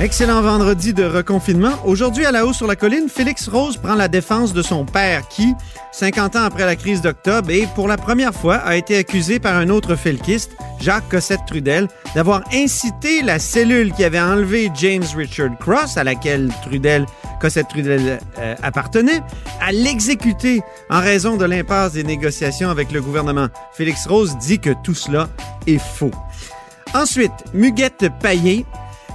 Excellent vendredi de reconfinement. Aujourd'hui, à la haut sur la colline, Félix Rose prend la défense de son père qui, 50 ans après la crise d'octobre, et pour la première fois, a été accusé par un autre felkiste, Jacques Cossette-Trudel, d'avoir incité la cellule qui avait enlevé James Richard Cross, à laquelle Trudel, Cossette-Trudel euh, appartenait, à l'exécuter en raison de l'impasse des négociations avec le gouvernement. Félix Rose dit que tout cela est faux. Ensuite, Muguette Payet,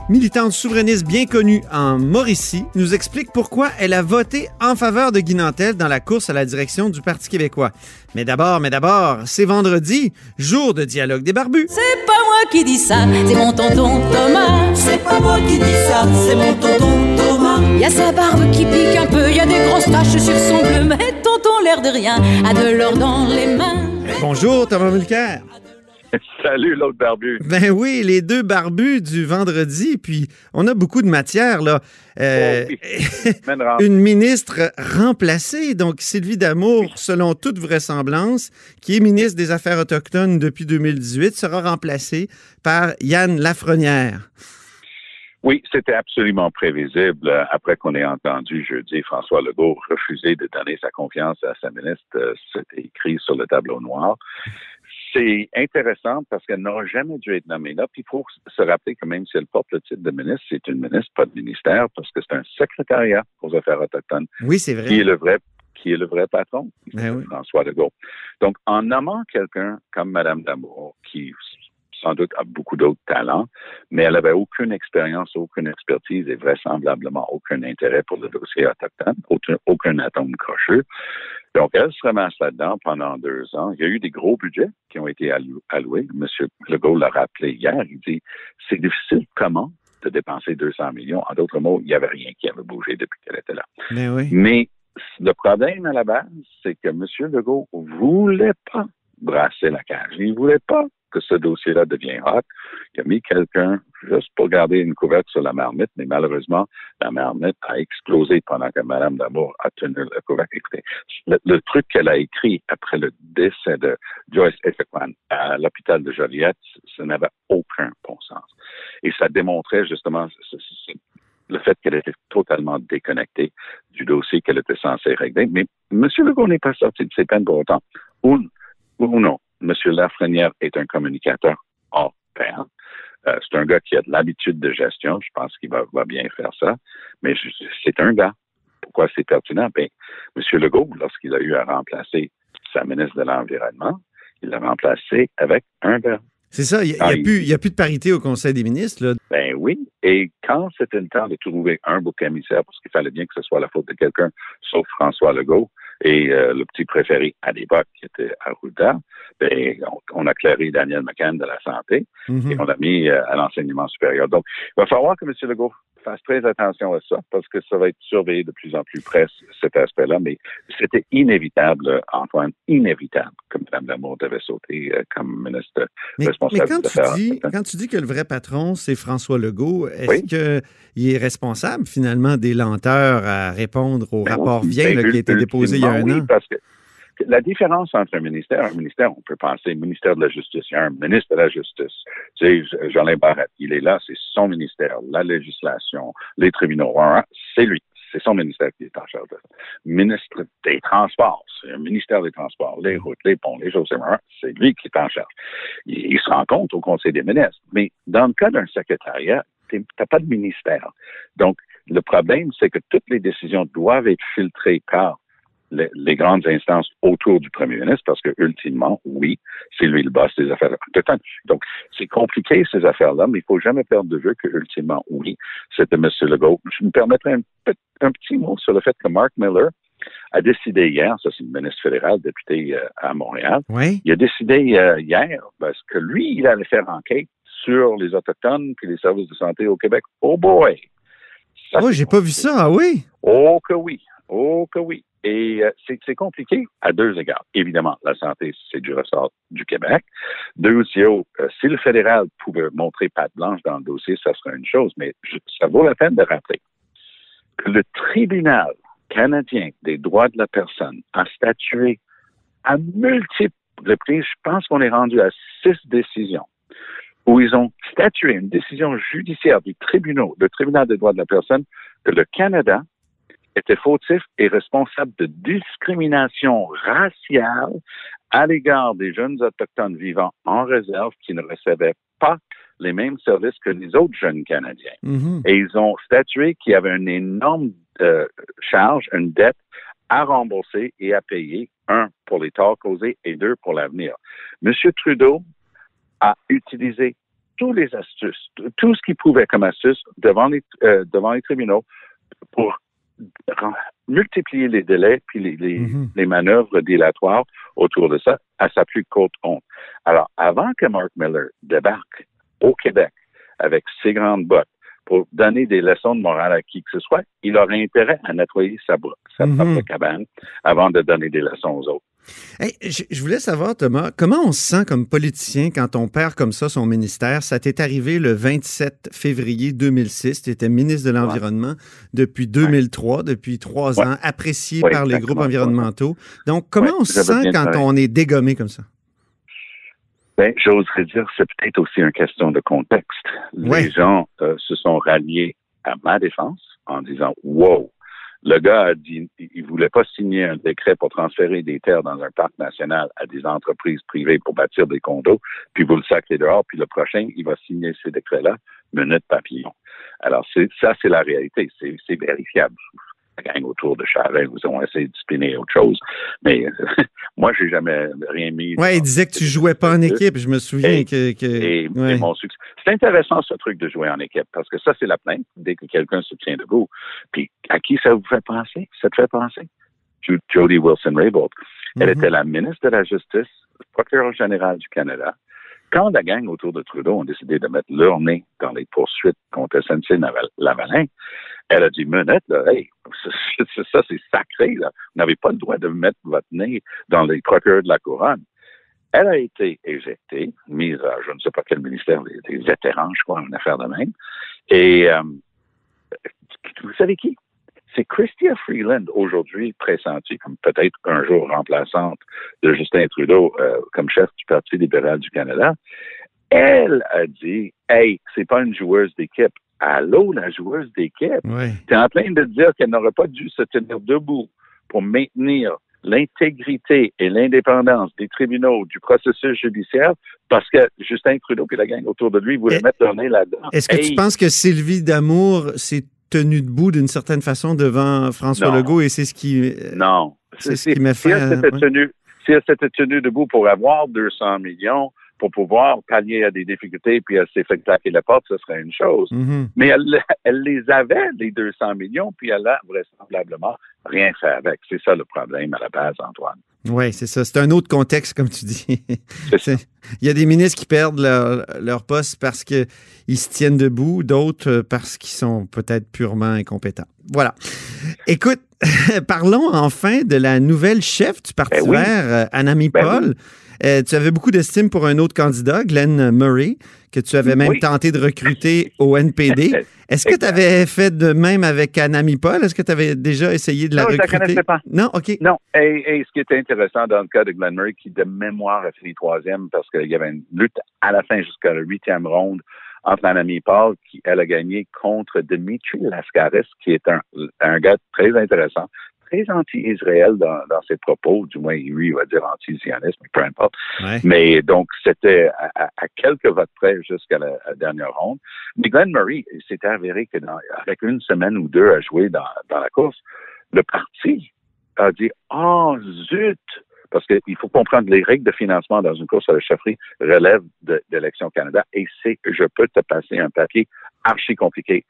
militante souverainiste bien connue en Mauricie, nous explique pourquoi elle a voté en faveur de Guy Nantel dans la course à la direction du Parti québécois. Mais d'abord, mais d'abord, c'est vendredi, jour de dialogue des barbus. C'est pas moi qui dis ça, c'est mon tonton Thomas. C'est pas moi qui dis ça, c'est mon tonton Thomas. Y a sa barbe qui pique un peu, y a des grosses taches sur son bleu, mais tonton l'air de rien a de l'or dans les mains. Bonjour, Thomas Mulcair. Salut l'autre barbu. Ben oui, les deux barbus du vendredi, puis on a beaucoup de matière, là. Euh, Oh rang. une ministre remplacée, donc Sylvie Damour, selon toute vraisemblance, qui est ministre des Affaires autochtones depuis 2018, sera remplacée par Yann Lafrenière. Oui, c'était absolument prévisible euh, après qu'on ait entendu jeudi François Legault refuser de donner sa confiance à sa ministre. euh, C'était écrit sur le tableau noir. C'est intéressant parce qu'elle n'aura jamais dû être nommée là. Puis il faut se rappeler que même si elle porte le titre de ministre, c'est une ministre, pas de ministère, parce que c'est un secrétariat aux affaires autochtones Oui, c'est qui est vrai. le vrai qui est le vrai patron, Ben oui. François Legault. Donc, en nommant quelqu'un comme Madame Damour, qui sans doute a beaucoup d'autres talents, mais elle avait aucune expérience, aucune expertise et vraisemblablement aucun intérêt pour le dossier autochtone, aucun, aucun atome crocheux. Donc, elle se ramasse là-dedans pendant deux ans. Il y a eu des gros budgets qui ont été allou- alloués. Monsieur Legault l'a rappelé hier. Il dit, c'est difficile comment de dépenser 200 millions. En d'autres mots, il n'y avait rien qui avait bougé depuis qu'elle était là. Ben oui. Mais le problème à la base, c'est que M. Legault voulait pas brasser la cage. Il voulait pas que ce dossier-là devienne hot. Il a mis quelqu'un juste pour garder une couverture sur la marmite, mais malheureusement, la marmite a explosé pendant que Mme Damour a tenu le couvercle. Écoutez, le, truc qu'elle a écrit après le décès de Joyce Esequan à l'hôpital de Joliette, ça n'avait aucun bon sens. Et ça démontrait justement le fait qu'elle était totalement déconnectée du dossier qu'elle était censée régler. Mais M. Legault n'est pas sorti de ses peines pour autant. Ou non, M. Lafrenière est un communicateur hors pair. Euh, c'est un gars qui a de l'habitude de gestion. Je pense qu'il va, va bien faire ça. Mais c'est un gars. Pourquoi c'est pertinent? Ben, M. Legault, lorsqu'il a eu à remplacer sa ministre de l'Environnement, il l'a remplacé avec un gars. C'est ça, il n'y Ah, il a plus de parité au Conseil des ministres. Là. Ben oui. Et quand c'était le temps de trouver un bouc émissaire, parce qu'il fallait bien que ce soit la faute de quelqu'un, sauf François Legault et euh, le petit préféré à l'époque qui était Arruda, ben, on, on a clairé Daniel McCann de la santé Mhm. et on l'a mis euh, à l'enseignement supérieur. Donc, il va falloir que M. Legault fasse très attention à ça parce que ça va être surveillé de plus en plus près, cet aspect-là. Mais c'était inévitable, Antoine, inévitable que Mme Lamour devait sauter euh, comme ministre Mais, mais responsable quand, des tu dis, quand tu dis que le vrai patron, c'est François Legault, est-ce Oui. qu'il est responsable finalement des lenteurs à répondre au Ben rapport oui, Vien ben, là, qui a été déposé il y a un an? parce que la différence entre un ministère, un ministère, on peut penser ministère de la Justice, il y a un ministre de la Justice. Tu sais, Jean Barrette, il est là, c'est son ministère, la législation, les tribunaux, c'est lui. C'est son ministère qui est en charge de ça. Ministre des Transports, c'est un ministère des Transports, les routes, les ponts, les choses, c'est lui qui est en charge. Il, se rend compte au Conseil des ministres. Mais dans le cas d'un secrétariat, tu n'as pas de ministère. Donc, le problème, c'est que toutes les décisions doivent être filtrées par les, les grandes instances autour du premier ministre parce que, ultimement, oui, c'est lui le boss des affaires autochtones. Donc, c'est compliqué, ces affaires-là, mais il faut jamais perdre de vue que, ultimement, oui, c'était M. Legault. Je me permettrai un, pe- un petit mot sur le fait que Mark Miller a décidé hier, ça c'est le ministre fédéral, député euh, à Montréal, Oui? il a décidé euh, hier parce que lui, il allait faire enquête sur les Autochtones puis les services de santé au Québec. Oh boy! Ça, Oh, j'ai pas vu ça, ah oui? Oh que oui, oh que oui. Et euh, c'est compliqué à deux égards. Évidemment, la santé, c'est du ressort du Québec. Deuxièmement, euh, si le fédéral pouvait montrer patte blanche dans le dossier, ça serait une chose, mais ça vaut la peine de rappeler que le tribunal canadien des droits de la personne a statué à multiples reprises, je pense qu'on est rendu à six décisions, où ils ont statué une décision judiciaire du tribunal, le tribunal des droits de la personne, que le Canada était fautif et responsable de discrimination raciale à l'égard des jeunes autochtones vivant en réserve qui ne recevaient pas les mêmes services que les autres jeunes Canadiens. Mhm. Et ils ont statué qu'il y avait une énorme euh, charge, une dette à rembourser et à payer, un, pour les torts causés et deux, pour l'avenir. Monsieur Trudeau a utilisé tous les astuces, tout ce qu'il pouvait comme astuce devant les, euh, devant les tribunaux pour multiplier les délais puis les, les, Mhm. les manœuvres dilatoires autour de ça à sa plus courte honte. Alors, avant que Mark Miller débarque au Québec avec ses grandes bottes pour donner des leçons de morale à qui que ce soit, il aurait intérêt à nettoyer sa, sa Mhm. propre cabane avant de donner des leçons aux autres. Hey, je, je voulais savoir, Thomas, comment on se sent comme politicien quand on perd comme ça son ministère? Ça t'est arrivé le 27 février 2006. Tu étais ministre de l'Environnement depuis 2003, depuis trois Ouais. ans, apprécié par les groupes environnementaux. Donc, comment on se sent quand on est dégommé comme ça? Ben, j'oserais dire, c'est peut-être aussi une question de contexte. Les gens euh, se sont ralliés à ma défense en disant, wow, le gars a dit, il voulait pas signer un décret pour transférer des terres dans un parc national à des entreprises privées pour bâtir des condos, puis vous le sacrez dehors, puis le prochain, il va signer ces décrets-là, minute papillon. Alors, ça, c'est la réalité. C'est vérifiable. La gang autour de Charest, vous ont essayé de spinner autre chose. Mais moi, j'ai jamais rien mis. Ouais, il disait que tu jouais pas en équipe. Je me souviens Et- que. que- et, ouais. et mon succès. C'est intéressant ce truc de jouer en équipe parce que ça c'est la plainte dès que quelqu'un se tient debout. Puis à qui ça vous fait penser? Ça te fait penser? Jo- Jody Wilson-Raybould. Elle Mhm. était la ministre de la Justice, procureur général du Canada. Quand la gang autour de Trudeau ont décidé de mettre leur nez dans les poursuites contre SNC-Lavalin, elle a dit, minute, là, hey, ça c'est sacré, là. Vous n'avez pas le droit de mettre votre nez dans les procureurs de la couronne. Elle a été éjectée, mise à je ne sais pas quel ministère des, des vétérans, je crois, une affaire de même. Et euh, vous savez qui? C'est Chrystia Freeland, aujourd'hui pressentie comme peut-être un jour remplaçante de Justin Trudeau euh, comme chef du Parti libéral du Canada. Elle a dit, hey, c'est pas une joueuse d'équipe. Allô, la joueuse d'équipe? Tu es en train de dire qu'elle n'aurait pas dû se tenir debout pour maintenir l'intégrité et l'indépendance des tribunaux du processus judiciaire parce que Justin Trudeau et la gang autour de lui voulaient Et- mettre leur nez là-dedans. Est-ce que Hey, tu penses que Sylvie Damour s'est tenue debout d'une certaine façon devant François Non. Legault et c'est ce qui. euh, Non. C'est ce qui m'a Si elle fait, s'était ouais. tenue, si elle s'était tenue debout pour avoir 200 millions, pour pouvoir pallier à des difficultés, puis elle s'est fait claquer la porte, ce serait une chose. mhm. Mais elle, elle les avait, les 200 millions, puis elle a vraisemblablement rien fait avec. C'est ça le problème à la base, Antoine. Oui, c'est ça. C'est un autre contexte, comme tu dis. Il y a des ministres qui perdent leur, leur poste parce qu'ils se tiennent debout, d'autres euh, parce qu'ils sont peut-être purement incompétents. Voilà. Écoute, parlons enfin de la nouvelle chef du Parti Ben oui. vert, euh, Anami Ben Paul. Euh, tu avais beaucoup d'estime pour un autre candidat, Glenn Murray, que tu avais même Oui. tenté de recruter au NPD. Est-ce que tu avais fait de même avec Anami Paul? Est-ce que tu avais déjà essayé de la Non, je la recruter? connaissais pas. Non, OK. Non, et, et ce qui était intéressant dans le cas de Glenn Murray, qui de mémoire a fini troisième parce qu'il y avait une lutte à la fin jusqu'à la huitième ronde entre l'ami Paul, qui elle a gagné contre Dimitri Lascaris, qui est un, un gars très intéressant, très anti-Israël dans, dans ses propos, du moins lui, il va dire anti-sionisme, peu importe. Ouais. Mais donc, c'était à, quelques votes près jusqu'à la, la dernière ronde. Mais Glenn Murray, il s'était avéré que dans, avec une semaine ou deux à jouer dans, dans la course, le parti a dit Oh zut! Parce qu'il faut comprendre les règles de financement dans une course à la chefferie relèvent de- d'Élection Canada et c'est je peux te passer un papier archi compliqué.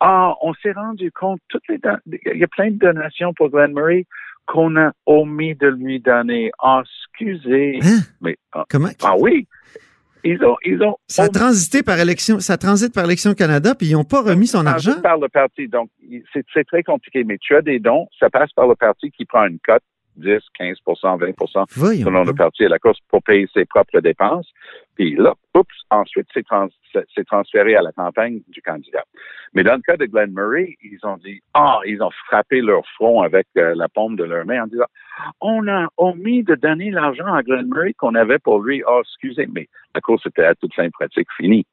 Ah, on s'est rendu compte, toutes les il y a plein de donations pour Glenn Murray qu'on a omis de lui donner. Ah, excusez. Hein? Mais ah, Comment? ah oui. Ils ont, ils ont. Ça a transité par élection, ça transite par élection Canada, puis ils n'ont pas remis son Ça argent? passe par le parti. Donc, c'est très compliqué. Mais tu as des dons, ça passe par le parti qui prend une cote, 10, 15% 20 Voyons. selon le parti à la course pour payer ses propres dépenses. Puis là, oups, ensuite, c'est trans- c'est- c'est transféré à la campagne du candidat. Mais dans le cas de Glenn Murray, ils ont dit, ah, ils ont frappé leur front avec euh, la paume de leur main en disant, on a omis de donner l'argent à Glenn Murray qu'on avait pour lui. Ah, excusez, mais la course était à toute fin pratique finie.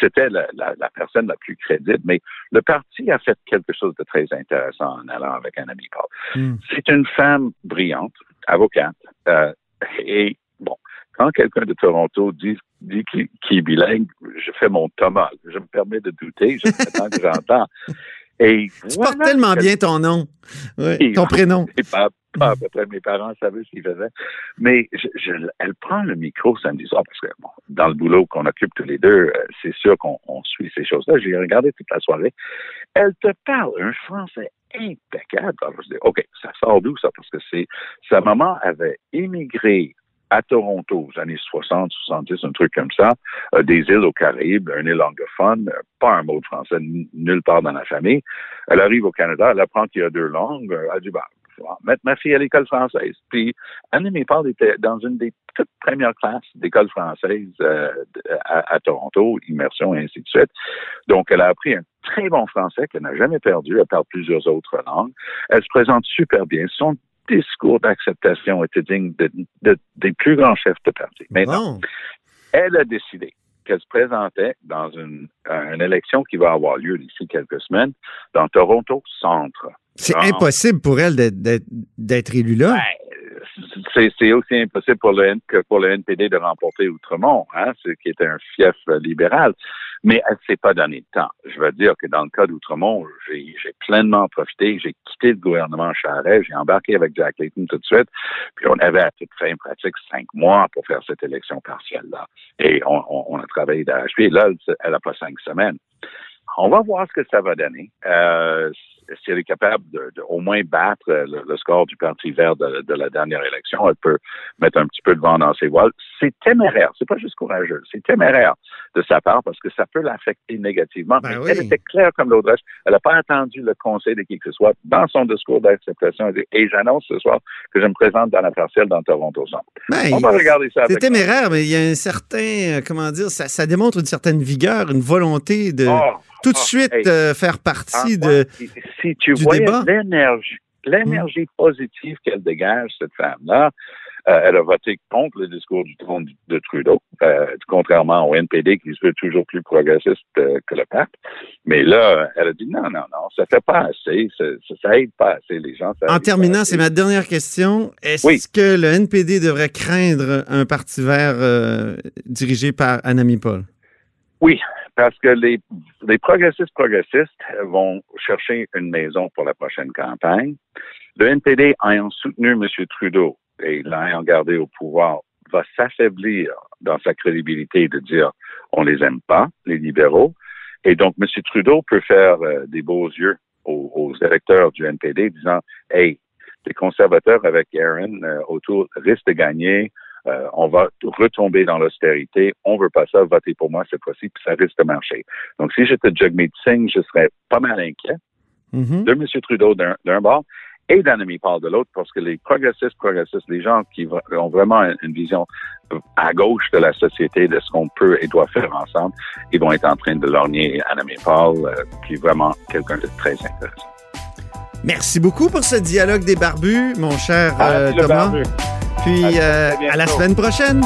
C'était la, la- la personne la plus crédible. Mais le parti a fait quelque chose de très intéressant en allant avec un ami Paul. Hmm. C'est une femme brillante, avocate, euh, et bon, quand quelqu'un de Toronto dit, dit qu'il est bilingue, je fais mon Thomas. Je me permets de douter, je prétends que j'entends. Et Tu voilà portes tellement que- bien ton nom. Ouais, ton prénom. et pas, pas à peu près mes parents savaient ce qu'ils faisaient. Mais je, je- elle prend le micro samedi soir parce que bon, dans le boulot qu'on occupe tous les deux, euh, c'est sûr qu'on on suit ces choses-là. J'ai regardé toute la soirée. Elle te parle un français impeccable. Alors, je dis, OK, ça sort d'où ça? Parce que c'est sa maman avait émigré à Toronto aux années 60, 70, un truc comme ça, euh, des îles aux Caraïbes, un île anglophone, euh, pas un mot de français nulle part dans la famille. Elle arrive au Canada, elle apprend qu'il y a deux langues, elle dit, bah, mettre ma fille à l'école française. Puis, Anne Paul était dans une des toutes premières classes d'école française euh, à, Toronto, immersion et ainsi de suite. Donc, elle a appris un très bon français qu'elle n'a jamais perdu. Elle parle plusieurs autres langues. Elle se présente super bien. Discours d'acceptation était digne de, de- des plus grands chefs de parti. Maintenant, elle a décidé qu'elle se présentait dans une, une élection qui va avoir lieu d'ici quelques semaines dans Toronto Centre. C'est impossible pour elle d'être- élue là. Ben, c'est aussi impossible pour le, que pour le NPD de remporter Outremont, hein, ce qui est un fief libéral. Mais elle ne s'est pas donné de temps. Je veux dire que dans le cas d'Outremont, j'ai pleinement profité. J'ai quitté le gouvernement Charest. J'ai embarqué avec Jack Layton tout de suite. Puis on avait à toute fin pratique cinq mois pour faire cette élection partielle-là. Et on, on- on a travaillé d'arrache-pied. Là, elle- elle n'a pas cinq semaines. On va voir ce que ça va donner. Euh, si elle est capable de, de au moins battre euh, le, le score du Parti vert de, de la dernière élection, elle peut mettre un petit peu de vent dans ses voiles. C'est téméraire, c'est pas juste courageux, c'est téméraire de sa part parce que ça peut l'affecter négativement. Ben oui. Elle était claire comme l'autre. Elle n'a pas attendu le conseil de qui que ce soit. Dans son discours d'acceptation, elle dit Et j'annonce ce soir que je me présente dans la partielle dans Toronto Centre. Ben, On va regarder ça c'est téméraire, mais il y a un certain, euh, comment dire, ça, ça démontre une certaine vigueur, une volonté de Oh, tout de oh, suite hey. euh, faire partie Ah, de. Si- tu voyais l'énergie, l'énergie positive qu'elle dégage, cette femme-là, euh, elle a voté contre le discours du trône de Trudeau, euh, contrairement au NPD qui se veut toujours plus progressiste euh, que le pape. Mais là, elle a dit non, non, non, ça fait pas assez, ça, ça, aide pas assez les gens. ça En terminant, c'est ma dernière question. Est-ce Oui. que le NPD devrait craindre un parti vert dirigé par Anami Paul? Oui, parce que les, les progressistes progressistes vont chercher une maison pour la prochaine campagne. Le NPD, ayant soutenu M. Trudeau et l'ayant gardé au pouvoir, va s'affaiblir dans sa crédibilité de dire on les aime pas, les libéraux. Et donc, M. Trudeau peut faire euh, des beaux yeux aux, aux électeurs du NPD disant Hey, les conservateurs avec Aaron euh, autour risquent de gagner. Euh, on va retomber dans l'austérité. On veut pas ça. Votez pour moi cette fois-ci, puis ça risque de marcher. Donc, si j'étais Jagmeet Singh, je serais pas mal inquiet Mhm. de M. Trudeau d'un bord et d'Annemie Paul de l'autre, parce que les progressistes, progressistes, les gens qui ont vraiment une- vision à gauche de la société, de ce qu'on peut et doit faire ensemble, ils vont être en train de lorgner Annemie Paul, euh, qui est vraiment quelqu'un de très intéressant. Merci beaucoup pour ce dialogue des barbus, mon cher euh, Ah, le Thomas. barbu. Puis À très euh, à la semaine prochaine.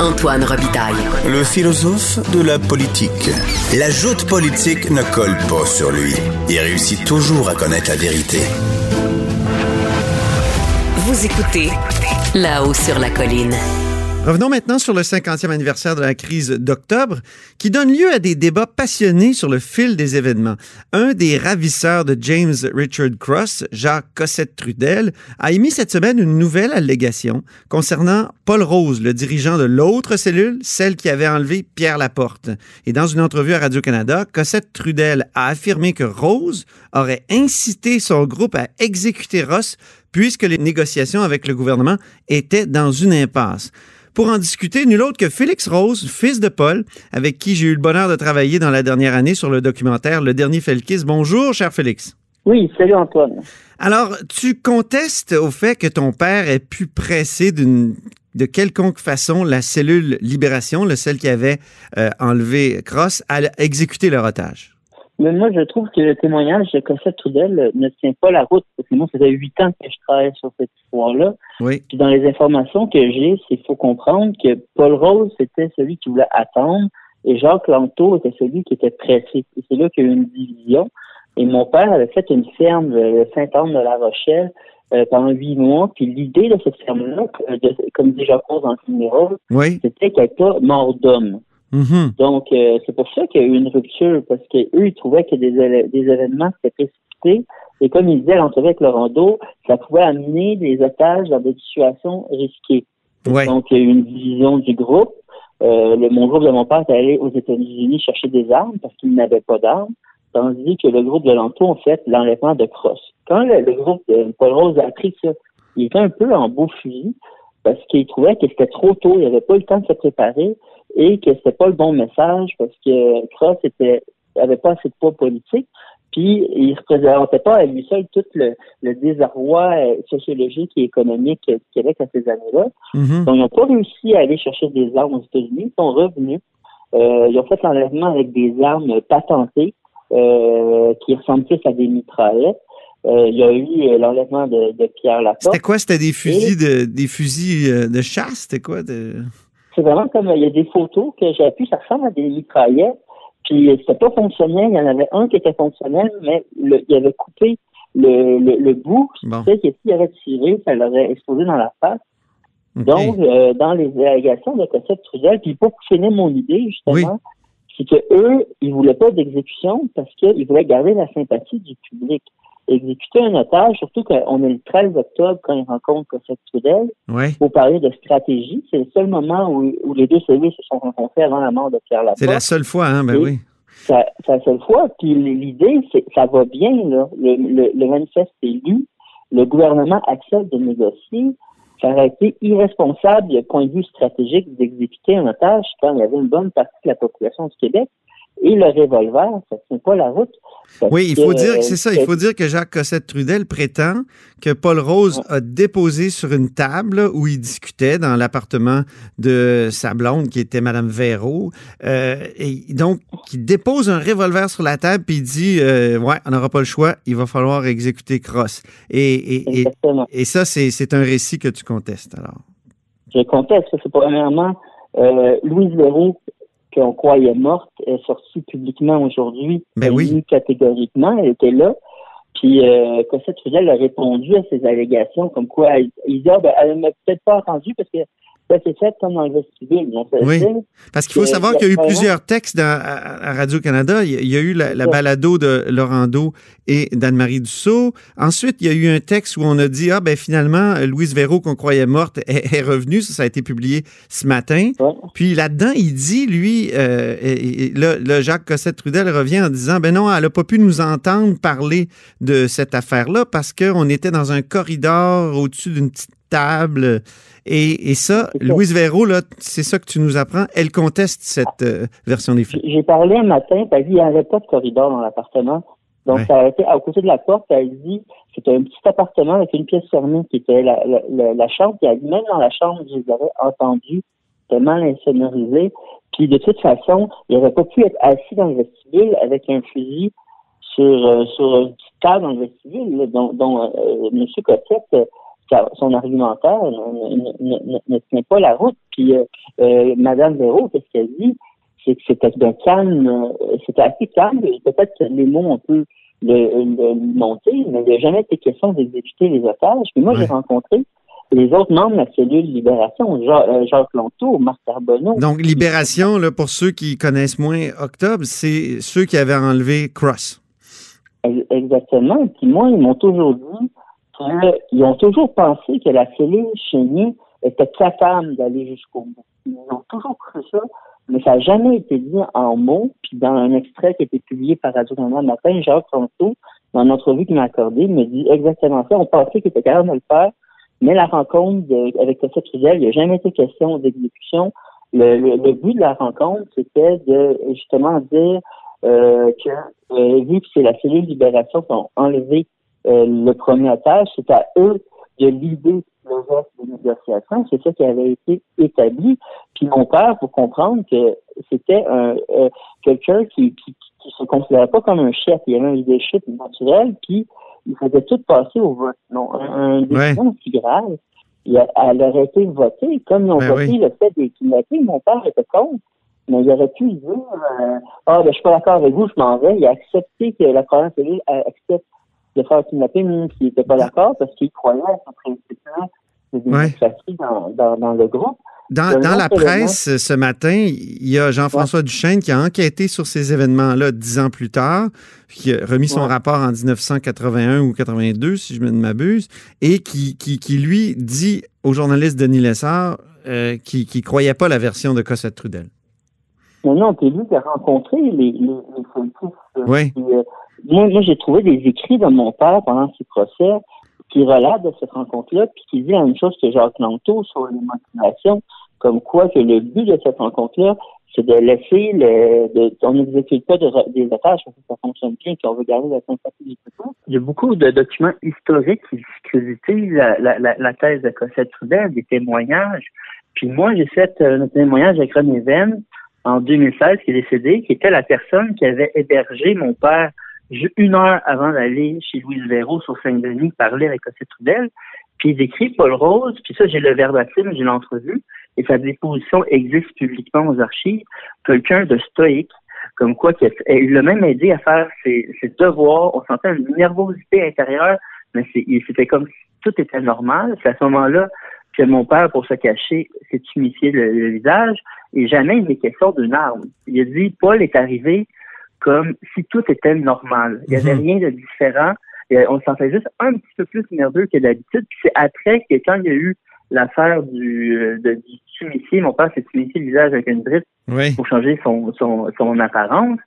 Antoine Robitaille. Le philosophe de la politique. La joute politique ne colle pas sur lui. Il réussit toujours à connaître la vérité. Vous écoutez là-haut sur la colline. Revenons maintenant sur le 50e anniversaire de la crise d'octobre, qui donne lieu à des débats passionnés sur le fil des événements. Un des ravisseurs de James Richard Cross, Jacques Cossette-Trudel, a émis cette semaine une nouvelle allégation concernant Paul Rose, le dirigeant de l'autre cellule, celle qui avait enlevé Pierre Laporte. Et dans une entrevue à Radio-Canada, Cossette-Trudel a affirmé que Rose aurait incité son groupe à exécuter Ross puisque les négociations avec le gouvernement étaient dans une impasse. Pour en discuter, nul autre que Félix Rose, fils de Paul, avec qui j'ai eu le bonheur de travailler dans la dernière année sur le documentaire Le Dernier Felkis. Bonjour, cher Félix. Oui, salut Antoine. Alors, tu contestes au fait que ton père ait pu presser d'une de quelconque façon la cellule Libération, le celle qui avait euh, enlevé Cross, à exécuter leur otage. Mais moi, je trouve que le témoignage de Cossette Trudel ne tient pas la route, parce que moi, ça fait huit ans que je travaille sur cette histoire-là. Oui. Puis dans les informations que j'ai, c'est qu'il faut comprendre que Paul Rose, c'était celui qui voulait attendre, et Jacques Lanto était celui qui était pressé. Et c'est là qu'il y a eu une division. Et mon père avait fait une ferme, le Saint-Anne de la Rochelle, euh, pendant huit mois. Puis l'idée de cette ferme-là, comme dit Jacques Rose dans le numéro, Oui. c'était qu'elle n'était pas mort d'homme. Mhm. Donc, euh, c'est pour ça qu'il y a eu une rupture, parce qu'eux, ils trouvaient que des, événements s'étaient précipités. Et comme ils disaient à l'entrevue avec Laurando, ça pouvait amener des otages dans des situations risquées. Ouais. Donc, il y a eu une division du groupe. Euh, le, mon groupe de mon père est allé aux États-Unis chercher des armes parce qu'il n'avait pas d'armes, tandis que le groupe de Lanto ont fait l'enlèvement de Cross. Quand le, le groupe de Paul Rose a appris ça, il était un peu en beau fusil parce qu'il trouvait que c'était trop tôt, il n'avait pas eu le temps de se préparer et que c'était pas le bon message parce que Cross était avait pas assez de poids politique. Puis il représentait pas à lui seul tout le, le désarroi euh, sociologique et économique du Québec à ces années-là. Mhm. Donc, ils n'ont pas réussi à aller chercher des armes aux États-Unis. Ils sont revenus. Euh, ils ont fait l'enlèvement avec des armes patentées euh, qui ressemblent plus à des mitraillettes. Euh, il y a eu l'enlèvement de, de Pierre Laporte. C'était quoi? C'était des fusils de des fusils de chasse? C'était quoi? De... C'est vraiment comme il y a des photos que j'ai pu, ça ressemble à des mitraillettes. Puis euh, c'était pas fonctionnel. Il y en avait un qui était fonctionnel, mais le, il avait coupé le, le, le bout. Bon. Que s'il avait tiré, ça l'aurait explosé dans la face. Donc, euh, dans les allégations de Cossette Trudel, puis pour finir mon idée, justement, c'est que eux, ils voulaient pas d'exécution parce qu'ils voulaient garder la sympathie du public. Exécuter un otage, surtout qu'on est le 13 octobre quand ils rencontrent Cossette Trudel, ouais. pour parler de stratégie. C'est le seul moment où, où les deux services se sont rencontrés avant la mort de Pierre Laporte. C'est la seule fois, hein? Ben Et- oui. C'est la seule fois. Puis l'idée, c'est ça va bien, là. Le, le, le manifeste est lu. Le gouvernement accepte de négocier. Ça aurait été irresponsable du point de vue stratégique d'exécuter un otage quand il y avait une bonne partie de la population du Québec. Et le revolver, ça ne tient pas la route. Oui, il faut que, dire, euh, c'est ça, il faut dire que Jacques Cossette-Trudel prétend que Paul Rose a déposé sur une table où il discutait dans l'appartement de sa blonde, qui était Madame Véraud, euh, et donc, il dépose un revolver sur la table puis il dit, euh, ouais, on n'aura pas le choix, il va falloir exécuter Cross. Et, et, et, Exactement. et ça, c'est c'est un récit que tu contestes, alors. Je conteste. C'est premièrement euh, Louise Leroux, qu'on croyait morte, est sortie publiquement aujourd'hui. Ben oui. catégoriquement, elle était là. Puis euh, Cossette Trudel a répondu à ces allégations comme quoi dit ah, ben, elle m'a peut-être pas entendu parce que ça s'est fait comme dans le vestibule. Donc, Oui. dire- Parce qu'il faut savoir qu'il y a eu vraiment- plusieurs textes dans- à, à Radio-Canada. Il y a- il y a eu la, balado de Laurando et d'Anne-Marie Dussault. Ensuite, il y a eu un texte où on a dit, ah ben finalement, Louise Véraud, qu'on croyait morte, est, est revenue. Ça, ça a été publié ce matin. Ouais. Puis là-dedans, il dit, lui, euh, et- et là, là, Jacques Cossette-Trudel revient en disant, ben non, elle n'a pas pu nous entendre parler de cette affaire-là parce qu'on était dans un corridor au-dessus d'une petite table. Et, et ça. Louise Véraud, là, c'est ça que tu nous apprends, elle conteste cette euh, version des faits. J'ai parlé un matin, puis elle dit qu'il n'y avait pas de corridor dans l'appartement. Donc, Ouais. ça a été à côté de la porte, elle dit c'était un petit appartement avec une pièce fermée qui était la, la, la, la chambre. Puis elle dit même dans la chambre, je les avais entendus, tellement insonorisés. Puis de toute façon, il n'aurait pas pu être assis dans le vestibule avec un fusil sur, euh, sur une petite table dans le vestibule, là, dont, dont euh, M. Cossette, euh, son argumentaire ne, ne- ne- tient pas la route. Puis euh, euh, Mme Véraud, qu'est-ce qu'elle dit? c'est que c'était d'un calme, euh, c'était assez calme. et Peut-être que les mots, on peut le, le monter, mais il n'a jamais été question d'exécuter les otages. Puis moi, Ouais. j'ai rencontré les autres membres de la cellule Libération, euh, Jacques Lonto, Marc Carbonneau. Donc, Libération, là, pour ceux qui connaissent moins Octobre, c'est ceux qui avaient enlevé Cross. Exactement. Puis moi, ils m'ont toujours dit qu'ils ont toujours pensé que la cellule Chénier était capable d'aller jusqu'au bout. Ils ont toujours cru ça, mais ça n'a jamais été dit en mots. Puis dans un extrait qui a été publié par Radio-Canada matin, Jacques Lonto, dans une entrevue qu'il m'a accordée, me dit exactement ça. On pensait qu'il était capable de le faire, mais la rencontre avec Cossette Trudel, il n'y a jamais été question d'exécution. Le, but de la rencontre, c'était de justement dire euh, que euh, vu que c'est la cellule libération qui ont enlevé euh, le premier otage, c'est à eux de l'idée le geste de négociation. C'est ça qui avait été établi. Puis mon père, pour comprendre que c'était un quelqu'un qui, qui, qui se considérait pas comme un chef, il y avait un leadership naturel, puis il faisait tout passer au vote. Non, un, décision si grave, elle aurait été votée. Comme ils ont ben voté le fait des kidnappés, mon père était contre. Mais il aurait pu dire euh, Ah, ben, je suis pas d'accord avec vous, je m'en vais. Il a accepté que la cellule accepte de faire kidnapper, même s'il n'était pas d'accord, parce qu'il croyait à ce démocratie dans, dans, dans le groupe. Dans, la presse ce matin, il y a Jean-François Duchesne qui a enquêté sur ces événements-là dix ans plus tard, qui a remis son rapport en 1981 ou 82, si je ne m'abuse, et qui, qui, lui dit au journaliste Denis Lessard euh, qui ne croyait pas la version de Cossette Trudel. Non, non, c'est lui qui a rencontré les, les, euh, Oui. Euh, moi, moi j'ai trouvé des écrits de mon père pendant ces procès qui relatent de cette rencontre-là, puis qui dit la même chose que Jacques Lanto sur les motivations comme quoi que le but de cette rencontre-là, c'est de laisser le, de, on n'exécute pas des otages parce que ça fonctionne bien, qu'on veut garder la sympathie du peuple. Il y a beaucoup de documents historiques qui discréditent la, la, la, thèse de Cossette Trudel, des témoignages. Puis moi, j'ai fait euh, un témoignage avec René Venn en 2016, qui est décédé, qui était la personne qui avait hébergé mon père une heure avant d'aller chez Louise Véraud sur Saint-Denis parler avec Cossette Trudel. Puis il décrit Paul Rose, puis ça, j'ai le verbatim, j'ai l'entrevue et sa déposition existe publiquement aux archives, quelqu'un de stoïque, comme quoi il l'a même aidé à faire ses, devoirs. On sentait une nervosité intérieure, mais c'était comme si tout était normal. C'est à ce moment-là que mon père, pour se cacher, s'est humifié le, visage et jamais il n'est question d'une arme. Il a dit, Paul est arrivé comme si tout était normal. Il n'y avait mhm. rien de différent. on se sentait juste un petit peu plus nerveux que d'habitude. Puis c'est après que quand il y a eu l'affaire du, euh, de, du Mon père s'est tumifié le visage avec une brique pour changer son, son, son apparence.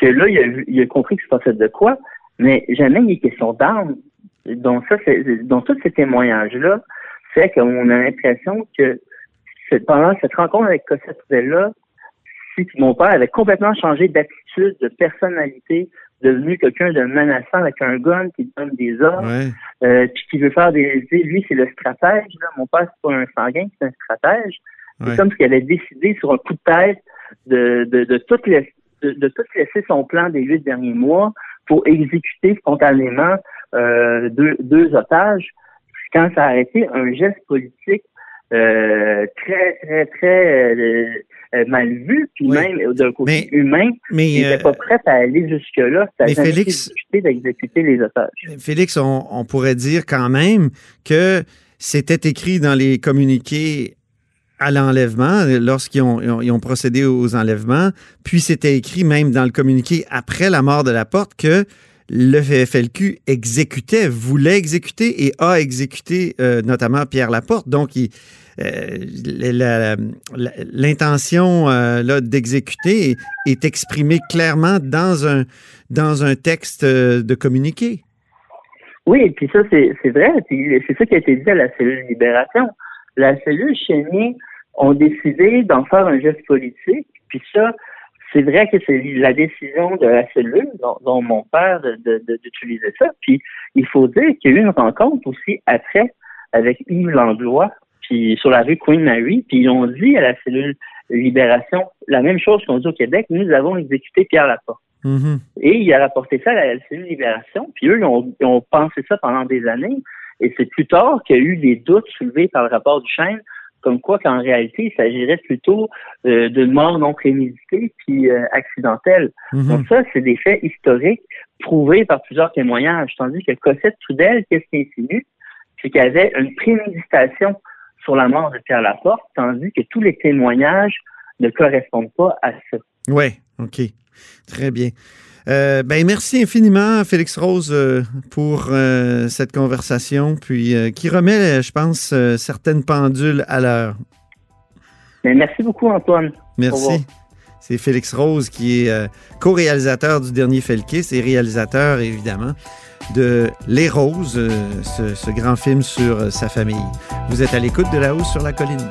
Que là, il a, il a compris que c'est pas de quoi, mais jamais il est question d'armes. Donc ça, c'est, donc tous ces témoignages-là fait qu'on a l'impression que pendant cette rencontre avec Cossette là si mon père avait complètement changé d'attitude, de personnalité, devenu quelqu'un de menaçant avec un gun qui donne des ordres, euh, puis qui veut faire des... Lui, c'est le stratège. Là. Mon père, c'est pas un sanguin, c'est un stratège. C'est comme s'il avait décidé sur un coup de tête de, de, de, tout, laisser, de, tout laisser son plan des huit derniers mois pour exécuter spontanément euh, deux, deux otages. Quand ça a arrêté un geste politique euh, très, très, très euh, euh, mal vu, puis même d'un côté humain, mais, il n'était pas prêt à aller jusque-là. Mais Félix, d'exécuter les otages. Félix, on, pourrait dire quand même que c'était écrit dans les communiqués à l'enlèvement, lorsqu'ils ont, ont, procédé aux enlèvements, puis c'était écrit même dans le communiqué après la mort de la porte que le FLQ exécutait, voulait exécuter et a exécuté euh, notamment Pierre Laporte. Donc, euh, l'intention euh, d'exécuter est, exprimée clairement dans un, dans un texte de communiqué. Oui, et puis ça, c'est vrai. C'est ça qui a été dit à la cellule Libération. La cellule Chénier ont décidé d'en faire un geste politique, puis ça, c'est vrai que c'est la décision de la cellule, dont, mon père, d'utiliser ça. Puis il faut dire qu'il y a eu une rencontre aussi après avec Yves Landlois, puis sur la rue Queen Mary, puis ils ont dit à la cellule Libération la même chose qu'on dit au Québec, nous avons exécuté Pierre Laporte. Mm-hmm. Et il a rapporté ça à la cellule Libération, puis eux, ils ont, ils ont pensé ça pendant des années. Et c'est plus tard qu'il y a eu des doutes soulevés par le rapport du Chêne comme quoi qu'en réalité, il s'agirait plutôt euh, d'une mort non préméditée puis euh, accidentelle. Mhm. Donc ça, c'est des faits historiques prouvés par plusieurs témoignages. Tandis que Cossette Trudel, qu'est-ce qu'il insinue? c'est qu'il y avait une préméditation sur la mort de Pierre Laporte, tandis que tous les témoignages ne correspondent pas à ça. Oui, OK. Très bien. Euh, ben merci infiniment, Félix Rose, euh, pour euh, cette conversation, puis qui remet, je pense, certaines pendules à l'heure. Merci beaucoup, Antoine. Merci. C'est Félix Rose qui est co-réalisateur du dernier Felkis et réalisateur, évidemment, de Les Roses, ce, ce grand film sur sa famille. Vous êtes à l'écoute de La Hausse sur la colline.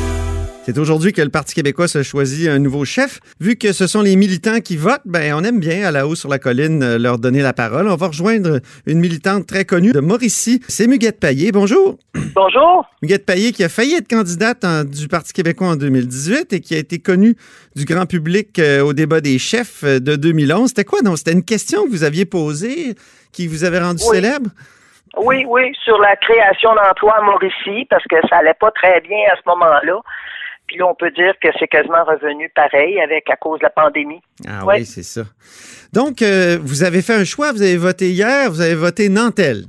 C'est aujourd'hui que le Parti québécois se choisit un nouveau chef. Vu que ce sont les militants qui votent, ben on aime bien à la haut sur la colline euh, leur donner la parole. On va rejoindre une militante très connue de Mauricie, c'est Muguette Payet. Bonjour. Bonjour. Muguette Payet qui a failli être candidate du Parti québécois en 2018 et qui a été connue du grand public euh, au débat des chefs euh, de 2011. C'était quoi donc? C'était une question que vous aviez posée qui vous avait rendu célèbre? Oui, oui, sur la création d'emplois à Mauricie, parce que ça allait pas très bien à ce moment-là. Puis là, on peut dire que c'est quasiment revenu pareil avec à cause de la pandémie. Ah oui, c'est ça. Donc, euh, vous avez fait un choix, vous avez voté hier, vous avez voté Nantel.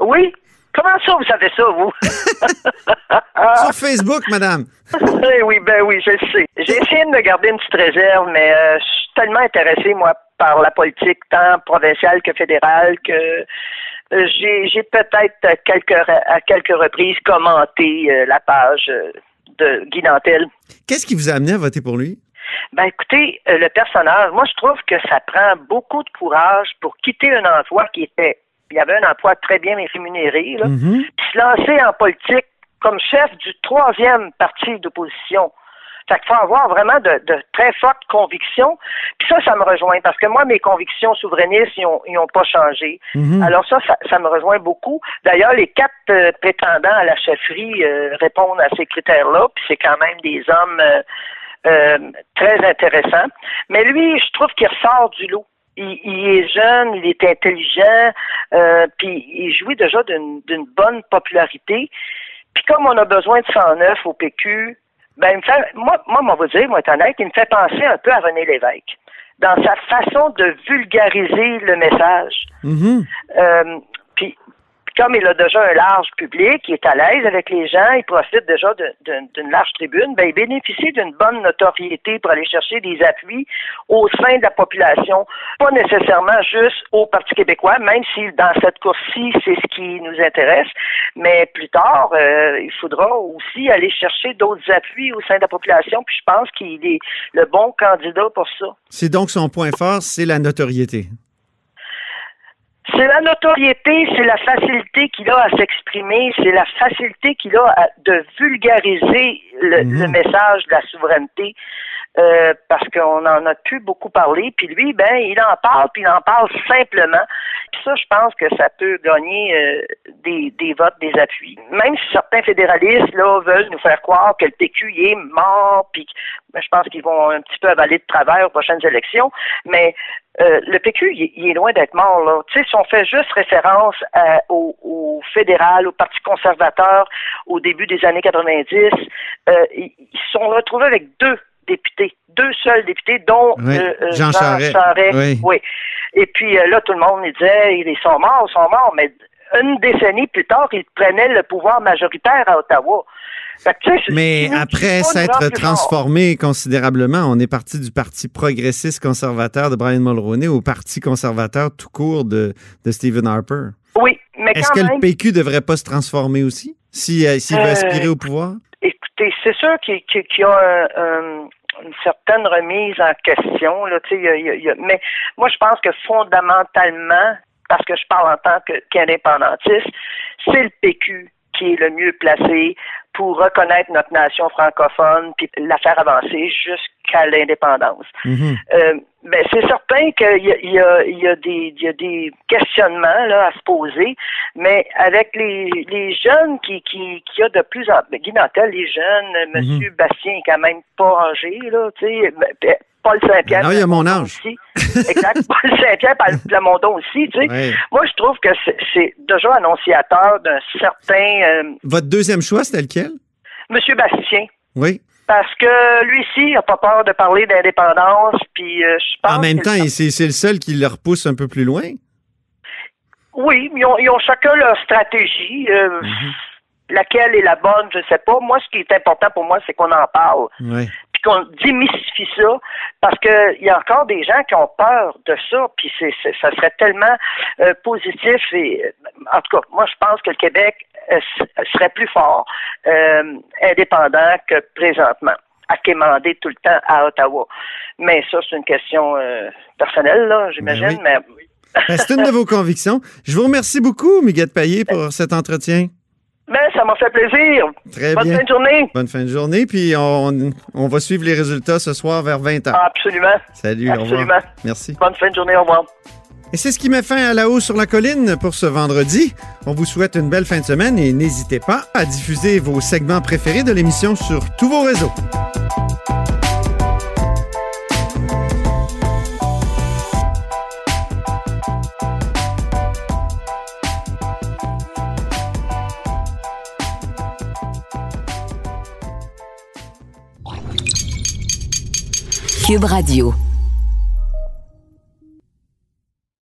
Oui. Comment ça, vous savez ça, vous? Sur Facebook, madame. Eh oui, ben oui, je le sais. J'ai essayé de me garder une petite réserve, mais euh, je suis tellement intéressé, moi, par la politique, tant provinciale que fédérale, que euh, j'ai peut-être quelques, à quelques reprises commenté la page de Guy Nantel. Qu'est-ce qui vous a amené à voter pour lui? Ben écoutez, euh, le personnage, moi je trouve que ça prend beaucoup de courage pour quitter un emploi qui était, il y avait un emploi très bien rémunéré, là, Mm-hmm. puis se lancer en politique comme chef du troisième parti d'opposition. Fait qu'il faut avoir vraiment de, de, très fortes convictions. Puis ça, ça me rejoint parce que moi, mes convictions souverainistes, ils n'ont ont pas changé. Mhm. Alors ça, ça, ça, me rejoint beaucoup. D'ailleurs, les quatre euh, prétendants à la chefferie euh, répondent à ces critères-là. Puis c'est quand même des hommes euh, euh très intéressants. Mais lui, je trouve qu'il ressort du lot. Il, il, est jeune, il est intelligent, euh, puis il jouit déjà d'une bonne popularité. Puis comme on a besoin de 109 au PQ, ben, il me fait, moi, moi, on va dire, moi, honnête, il me fait penser un peu à René Lévesque dans sa façon de vulgariser le message. Mm-hmm. Euh, puis, comme il a déjà un large public, il est à l'aise avec les gens, il profite déjà d'une large tribune, ben, il bénéficie d'une bonne notoriété pour aller chercher des appuis au sein de la population, pas nécessairement juste au Parti québécois, même si dans cette course-ci, c'est ce qui nous intéresse, mais plus tard, euh, il faudra aussi aller chercher d'autres appuis au sein de la population, puis je pense qu'il est le bon candidat pour ça. C'est donc son point fort, c'est la notoriété. C'est la notoriété, c'est la facilité qu'il a à s'exprimer, c'est la facilité qu'il a à, de vulgariser le, mmh. le, message de la souveraineté. Euh, parce qu'on en a plus beaucoup parlé, puis lui, ben, il en parle, puis il en parle simplement. Puis ça, je pense que ça peut gagner euh, des, des votes, des appuis. Même si certains fédéralistes là veulent nous faire croire que le PQ il est mort, puis ben, je pense qu'ils vont un petit peu avaler de travers aux prochaines élections, mais euh, le PQ, il, est loin d'être mort. Là. Tu sais, si on fait juste référence à, au, au, fédéral, au Parti conservateur au début des années 90, euh, ils se sont retrouvés avec deux députés, deux seuls députés, dont oui, euh, Jean, Jean Charest. Charest. Oui. oui. Et puis euh, là, tout le monde il disait, ils sont morts, ils sont morts, mais une décennie plus tard, ils prenaient le pouvoir majoritaire à Ottawa. Fait que, Mais après s'être transformé considérablement, on est parti du Parti progressiste conservateur de Brian Mulroney au Parti conservateur tout court de, de Stephen Harper. Oui, mais Est-ce que même, le PQ devrait pas se transformer aussi s'il euh, s'il veut Euh, aspirer au pouvoir? écoutez, c'est sûr qu'il qu'il y a un- un- une certaine remise en question, là, y a- y a- y mais moi, je pense que fondamentalement, parce que je parle en tant qu'indépendantiste, c'est le PQ qui est le mieux placé pour reconnaître notre nation francophone puis la faire avancer jusqu'à l'indépendance. Mhm. Euh, ben, c'est certain qu'il y a, il y, a, il y, a des, il y a des questionnements là, à se poser, mais avec les, les jeunes qui, qui, qui a de plus en plus, Guy Nantel, les jeunes, Monsieur Bastien est quand même pas âgé, là, tu sais, ben, Paul Saint-Pierre. Non, il y a mon âge. Aussi. Exact. Paul Saint-Pierre, Paul Plamondon aussi, tu sais. Moi, je trouve que c'est- déjà annonciateur d'un certain euh, Votre deuxième choix, c'était lequel? Monsieur Bastien. Oui. Parce que lui ci il n'a pas peur de parler d'indépendance, puis euh, je pense En même temps, c'est le seul qui le repousse un peu plus loin. Oui, ils ont, ils ont chacun leur stratégie. euh, Mhm. Laquelle est la bonne, je sais pas. Moi, ce qui est important pour moi, c'est qu'on en parle, Oui. Qu'on démystifie ça, parce que il y a encore des gens qui ont peur de ça, puis c'est, ça serait tellement euh, positif. Et en tout cas, moi, je pense que le Québec euh, serait plus fort, euh, indépendant que présentement, à quémander tout le temps à Ottawa. Mais ça, c'est une question euh, personnelle, là, j'imagine. Ben Ben, c'est une de vos convictions. Je vous remercie beaucoup, Miguel Payet, pour cet entretien. Ben, ça m'a fait plaisir. Très Bonne bien. fin de journée. Bonne fin de journée. Puis on, on va suivre les résultats ce soir vers 20h. Absolument. Salut, au Absolument. revoir. Merci. Bonne fin de journée, au revoir. Et c'est ce qui met fin à la haut sur la colline pour ce vendredi. On vous souhaite une belle fin de semaine et n'hésitez pas à diffuser vos segments préférés de l'émission sur tous vos réseaux. Cube Radio.